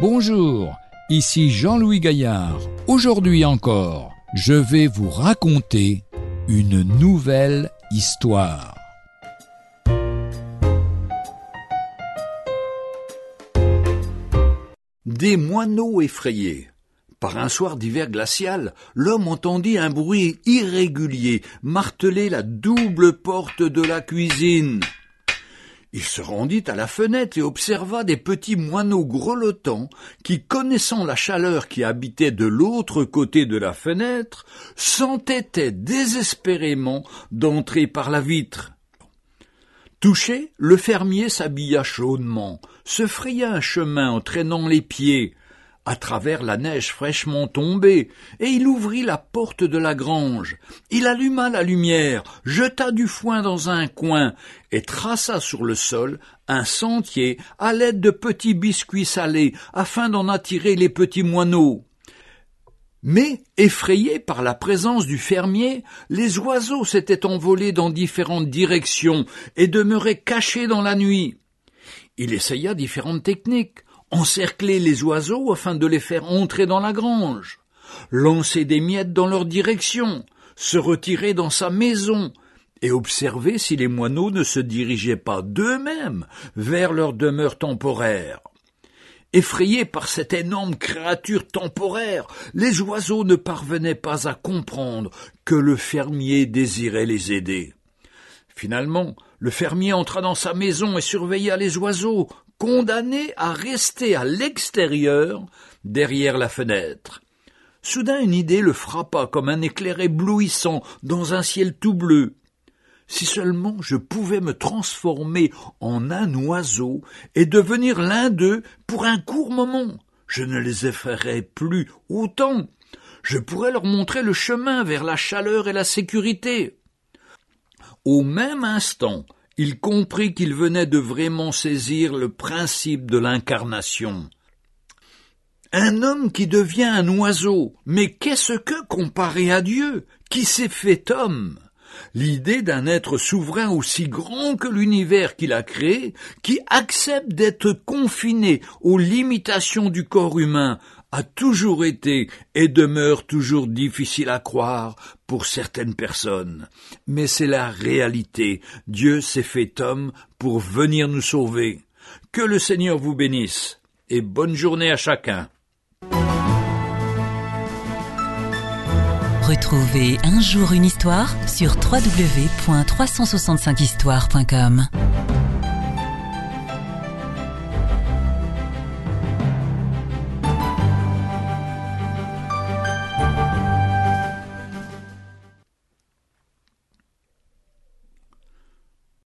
Bonjour, ici Jean-Louis Gaillard. Aujourd'hui encore, je vais vous raconter une nouvelle histoire. Des moineaux effrayés. Par un soir d'hiver glacial, l'homme entendit un bruit irrégulier marteler la double porte de la cuisine. Il se rendit à la fenêtre et observa des petits moineaux grelottants qui, connaissant la chaleur qui habitait de l'autre côté de la fenêtre, s'entêtaient désespérément d'entrer par la vitre. Touché, le fermier s'habilla chaudement, se fraya un chemin en traînant les pieds, à travers la neige fraîchement tombée, et il ouvrit la porte de la grange. Il alluma la lumière, jeta du foin dans un coin, et traça sur le sol un sentier à l'aide de petits biscuits salés, afin d'en attirer les petits moineaux. Mais, effrayés par la présence du fermier, les oiseaux s'étaient envolés dans différentes directions et demeuraient cachés dans la nuit. Il essaya différentes techniques, encercler les oiseaux afin de les faire entrer dans la grange, lancer des miettes dans leur direction, se retirer dans sa maison, et observer si les moineaux ne se dirigeaient pas d'eux-mêmes vers leur demeure temporaire. Effrayés par cette énorme créature temporaire, les oiseaux ne parvenaient pas à comprendre que le fermier désirait les aider. Finalement, le fermier entra dans sa maison et surveilla les oiseaux, condamné à rester à l'extérieur, derrière la fenêtre. Soudain une idée le frappa comme un éclair éblouissant dans un ciel tout bleu. Si seulement je pouvais me transformer en un oiseau et devenir l'un d'eux pour un court moment, je ne les effraierais plus autant. Je pourrais leur montrer le chemin vers la chaleur et la sécurité. Au même instant, il comprit qu'il venait de vraiment saisir le principe de l'incarnation. Un homme qui devient un oiseau, mais qu'est-ce que comparé à Dieu, qui s'est fait homme? L'idée d'un être souverain aussi grand que l'univers qu'il a créé, qui accepte d'être confiné aux limitations du corps humain, a toujours été et demeure toujours difficile à croire pour certaines personnes. Mais c'est la réalité. Dieu s'est fait homme pour venir nous sauver. Que le Seigneur vous bénisse et bonne journée à chacun. Retrouvez un jour une histoire sur www.365histoire.com.